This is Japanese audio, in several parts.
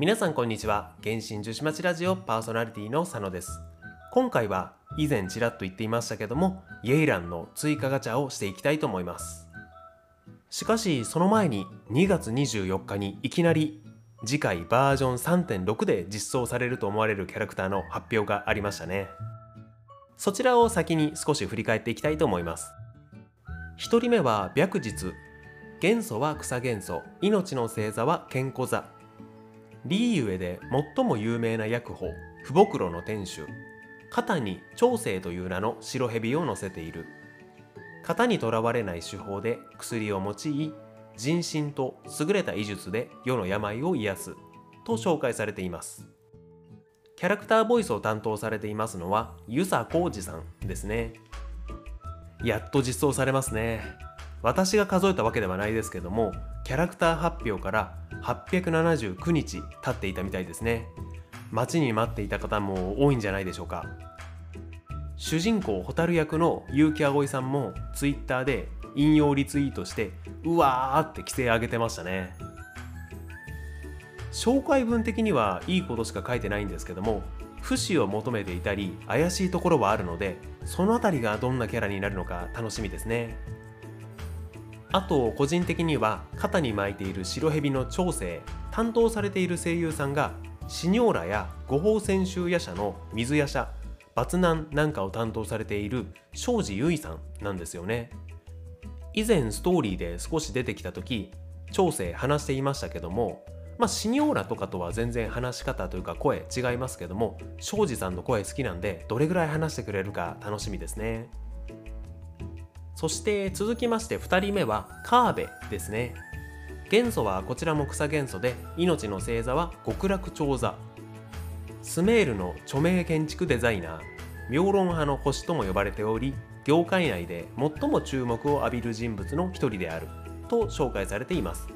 皆さんこんにちは。原神女子町ラジオパーソナリティの佐野です。今回は以前ちらっと言っていましたけどもイエイランの追加ガチャをしていきたいと思います。しかしその前に2月24日にいきなり次回バージョン3.6で実装されると思われるキャラクターの発表がありましたね。そちらを先に少し振り返っていきたいと思います。1人目は白日。元素は草元素。命の星座は健康座。リーユエで最も有名な薬法不袋の天守肩に長生という名の白蛇を乗せている。型にとらわれない手法で薬を用い人心と優れた医術で世の病を癒すと紹介されています。キャラクターボイスを担当されていますのは遊佐浩二さんですね。やっと実装されますね。私が数えたわけではないですけどもキャラクター発表から879日経っていたみたいですね。待ちに待っていた方も多いんじゃないでしょうか。主人公蛍役の結城葵さんも Twitter で引用リツイートしてうわーって規制上げてましたね。紹介文的にはいいことしか書いてないんですけども不死を求めていたり怪しいところはあるのでその辺りがどんなキャラになるのか楽しみですね。あと個人的には肩に巻いている白蛇の長生担当されている声優さんがシニョーラや五宝泉州夜叉の水夜叉バツナンなんかを担当されている庄司優衣さんなんですよね。以前ストーリーで少し出てきた時長生話していましたけどもまあシニョーラとかとは全然話し方というか声違いますけども庄司さんの声好きなんでどれぐらい話してくれるか楽しみですね。そして続きまして2人目はカーベですね。元素はこちらも草元素で命の星座は極楽長座。スメールの著名建築デザイナー妙論派の星とも呼ばれており業界内で最も注目を浴びる人物の一人であると紹介されています。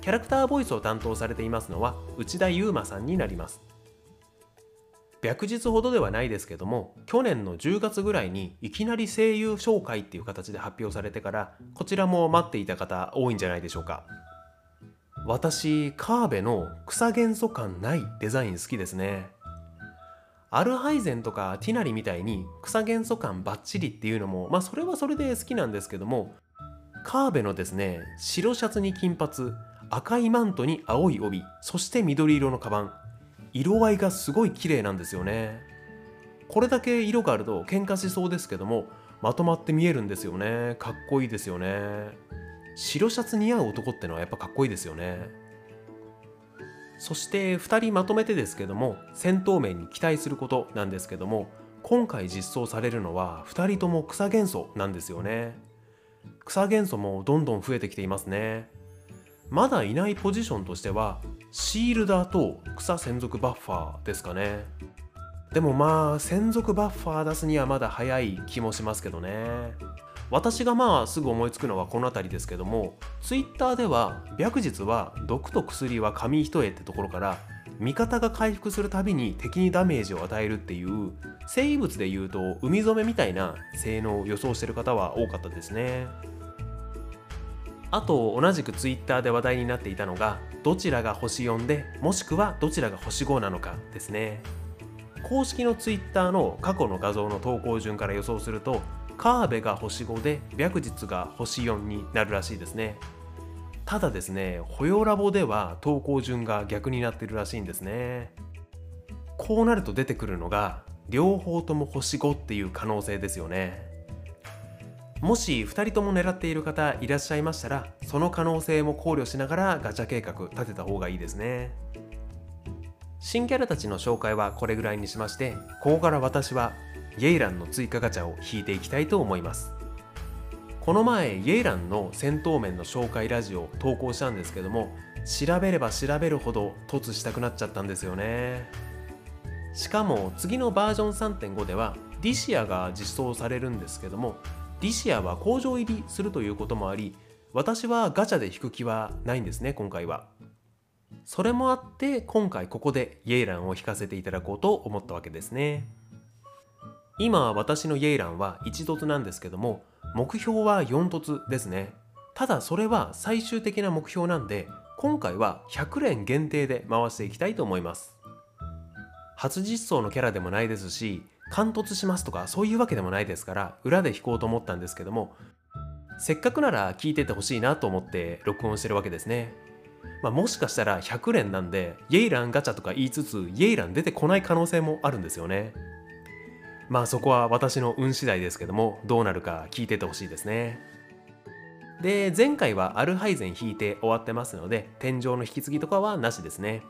キャラクターボイスを担当されていますのは内田悠馬さんになります。白日ほどではないですけども去年の10月ぐらいにいきなり声優紹介っていう形で発表されてからこちらも待っていた方多いんじゃないでしょうか。私カーベの草元素感ないデザイン好きですね。アルハイゼンとかティナリみたいに草元素感バッチリっていうのもまあそれはそれで好きなんですけどもカーベのですね白シャツに金髪赤いマントに青い帯そして緑色のカバン。色合いがすごい綺麗なんですよね。これだけ色があると喧嘩しそうですけどもまとまって見えるんですよね。かっこいいですよね。白シャツ似合う男ってのはやっぱかっこいいですよね。そして2人まとめてですけども戦闘面に期待することなんですけども今回実装されるのは2人とも草元素なんですよね。草元素もどんどん増えてきていますね。まだいないポジションとしてはシールダーと草専属バッファーですかね。でもまあ専属バッファー出すにはまだ早い気もしますけどね。私がまあすぐ思いつくのはこの辺りですけども Twitter では白日は毒と薬は紙一重ってところから味方が回復するたびに敵にダメージを与えるっていう生物でいうと海染めみたいな性能を予想してる方は多かったですね。あと同じく Twitter で話題になっていたのがどちらが星4でもしくはどちらが星5なのかですね。公式の Twitter の過去の画像の投稿順から予想するとカーベが星5で白日が星4になるらしいですね。ただですねホヨラボでは投稿順が逆になってるらしいんですね。こうなると出てくるのが両方とも星5っていう可能性ですよね。もし2人とも狙っている方いらっしゃいましたらその可能性も考慮しながらガチャ計画立てた方がいいですね。新キャラたちの紹介はこれぐらいにしましてここから私はイェイランの追加ガチャを引いていきたいと思います。この前イェイランの戦闘面の紹介ラジオを投稿したんですけども調べれば調べるほど突したくなっちゃったんですよね。しかも次のバージョン3.5ではディシアが実装されるんですけどもリシアは工場入りするということもあり私はガチャで引く気はないんですね今回は。それもあって今回ここでイェイランを引かせていただこうと思ったわけですね。今私のイェイランは1凸なんですけども目標は4凸ですね。ただそれは最終的な目標なんで今回は100連限定で回していきたいと思います。初実装のキャラでもないですし貫突しますとかそういうわけでもないですから裏で弾こうと思ったんですけどもせっかくなら聞いててほしいなと思って録音してるわけですね。まあ、もしかしたら100連なんでイェイランガチャとか言いつつイェイラン出てこない可能性もあるんですよねまあそこは私の運次第ですけどもどうなるか聞いててほしいですね。で前回はアルハイゼン引いて終わってますので天井の引き継ぎとかはなしですね。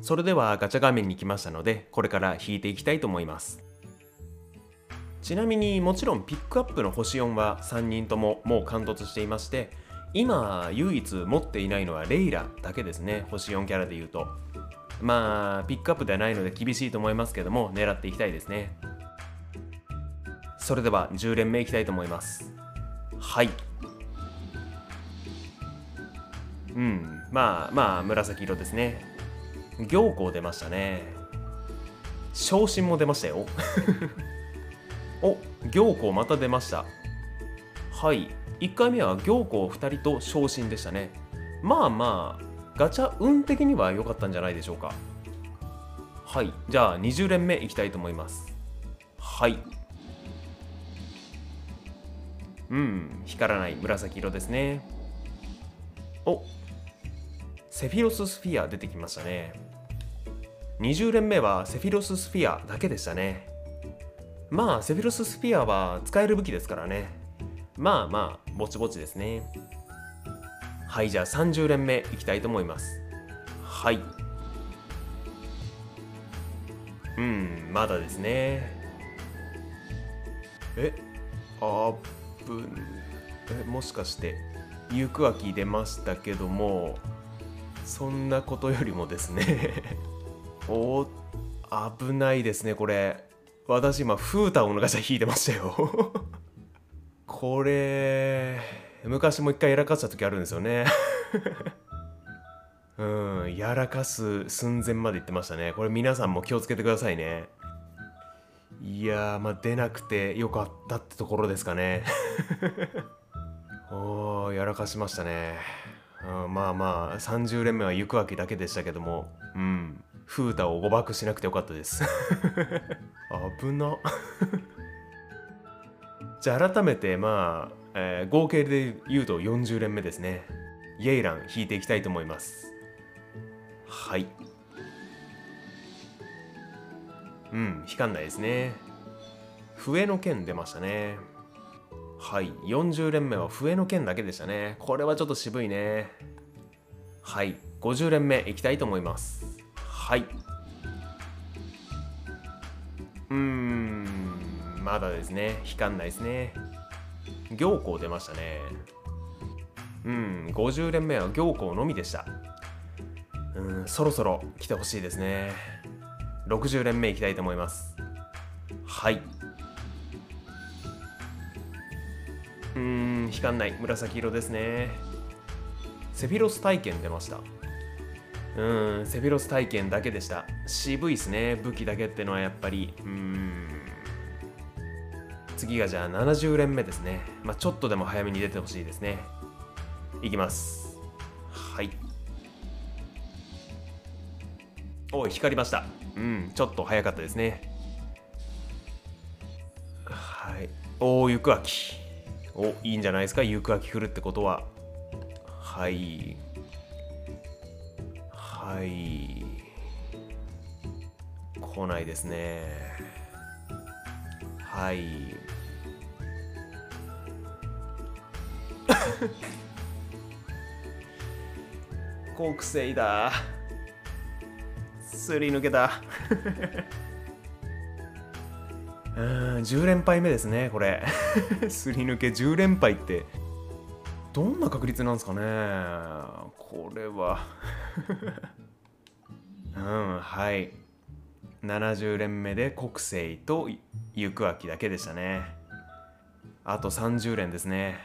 それではガチャ画面に来ましたのでこれから引いていきたいと思います。ちなみにもちろんピックアップの星4は3人とももう貫突していまして今唯一持っていないのはレイラだけですね。星4キャラで言うと。まあピックアップではないので厳しいと思いますけども狙っていきたいですね。それでは10連目いきたいと思います。はい。うん。まあまあ紫色ですね。行幸出ましたね。昇進も出ましたよ。お行幸また出ました。はい。1回目は行幸2人と昇進でしたね。まあまあガチャ運的には良かったんじゃないでしょうか。はい。じゃあ20連目いきたいと思います。はい。うん。光らない紫色ですね。おセフィロススフィア出てきましたね。20連目はセフィロススフィアだけでしたね。まあセフィロススフィアは使える武器ですからね。まあまあぼちぼちですね。はいじゃあ30連目いきたいと思います。はい。うんまだですね。えあぶん。えもしかして行く秋出ましたけどもそんなことよりもですね。お危ないですねこれ。私今フータをのガチャ引いてましたよ。これ昔も一回やらかした時あるんですよね。うんやらかす寸前まで行ってましたね。これ皆さんも気をつけてくださいね。いやまあ出なくてよかったってところですかね。おーやらかしましたね、うん、まあまあ30連目は行くわけだけでしたけども。うん。フータを誤爆しなくてよかったです。危な。じゃあ改めてまあ、えー、合計で言うと40連目ですね。イェイラン引いていきたいと思います。はい。うん光んないですね。笛の剣出ましたね。はい。40連目は笛の剣だけでしたね。これはちょっと渋いね。はい。50連目いきたいと思いますはい。うんまだですね。光んないですね。行幸出ましたね。うん50連目は行幸のみでした。うんそろそろ来てほしいですね。60連目いきたいと思います。はい。うん光んない。紫色ですね。セフィロス体験出ました。うんセフィロス体験だけでした。渋いっすね。武器だけってのはやっぱり。うん。次がじゃあ70連目ですね。まあちょっとでも早めに出てほしいですね。いきます。はい。おい光りました。うんちょっと早かったですね。はい。おお行く秋。おいいんじゃないですか？行く秋来るってことは。はい。はい。来ないですね。はい。国生だ。すり抜けた。うん10連敗目ですねこれ。すり抜け10連敗って。どんな確率なんですかね。これは。うんはい。70連目で国政と行く秋だけでしたね。あと30連ですね。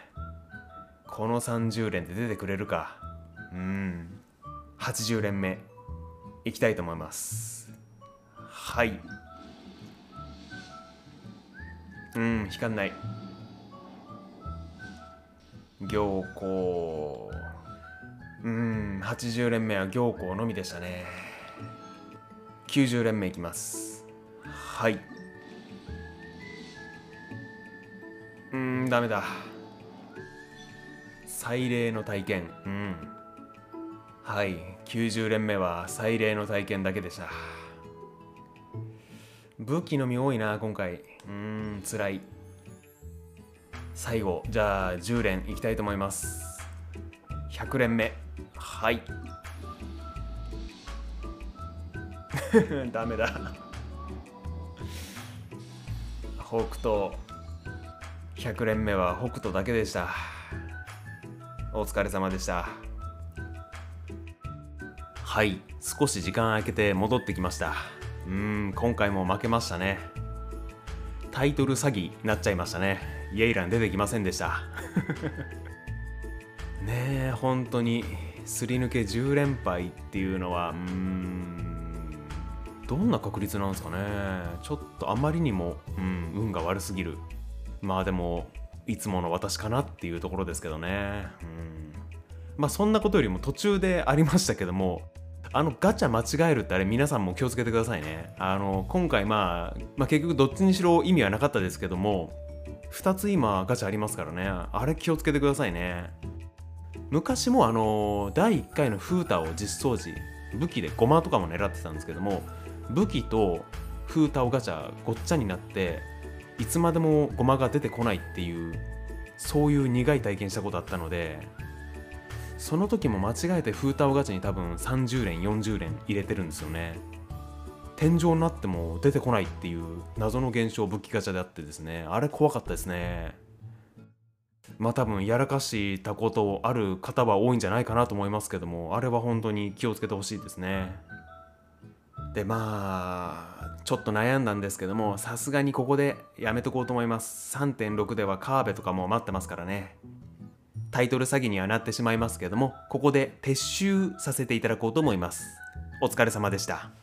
この30連で出てくれるか。うん。80連目。いきたいと思います。はい。うん光んない。行幸。うん80連目は行幸のみでしたね。90連目いきます。はい。うんダメだ。祭礼の体験。うん。はい。90連目は祭礼の体験だけでした。武器のみ多いな今回。うーんつらい。最後じゃあ10連いきたいと思います。100連目。はい。ダメだ。北斗。100連目は北斗だけでした。お疲れ様でした。はい。少し時間空けて戻ってきました。うん今回も負けましたね。タイトル詐欺になっちゃいましたね。イエイラン出てきませんでした。ねえ本当にすり抜け10連敗っていうのはうんどんな確率なんですかね。ちょっとあまりにも、うん、運が悪すぎる。まあでもいつもの私かなっていうところですけどね。うん。まあそんなことよりも途中でありましたけどもあのガチャ間違えるってあれ皆さんも気をつけてくださいね。あの今回まあ、まあ、結局どっちにしろ意味はなかったですけども2つ今ガチャありますからね。あれ気をつけてくださいね。昔もあの第1回のフータを実装時武器でゴマとかも狙ってたんですけども武器とフータをガチャごっちゃになっていつまでもゴマが出てこないっていうそういう苦い体験したことあったのでその時も間違えてフータをガチャに多分30連40連入れてるんですよね。天井になっても出てこないっていう謎の現象武器ガチャであってですねあれ怖かったですね。まあ多分やらかしたことある方は多いんじゃないかなと思いますけどもあれは本当に気をつけてほしいですね。でまあちょっと悩んだんですけどもさすがにここでやめとこうと思います。3.6ではカーベとかも待ってますからね。タイトル詐欺にはなってしまいますけどもここで撤収させていただこうと思います。お疲れ様でした。